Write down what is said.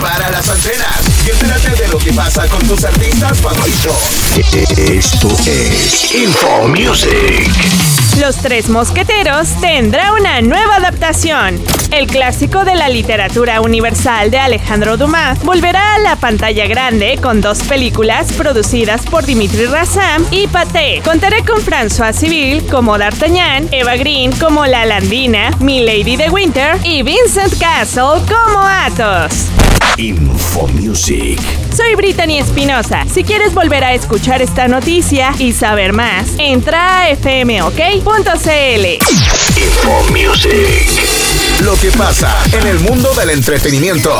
Prepara las antenas y entérate de lo que pasa con tus artistas favoritos. Esto es Info Music. Los Tres Mosqueteros tendrá una nueva adaptación. El clásico de la literatura universal de Alejandro Dumas volverá a la pantalla grande con dos películas producidas por Dimitri Rassam y Paté. Contaré con François Civil como D'Artagnan, Eva Green como La Landina, Milady de Winter y Vincent Castle como Athos. Info Music. Soy Brittany Espinosa. Si quieres volver a escuchar esta noticia y saber más, entra a fmok.cl. Info Music. Lo que pasa en el mundo del entretenimiento.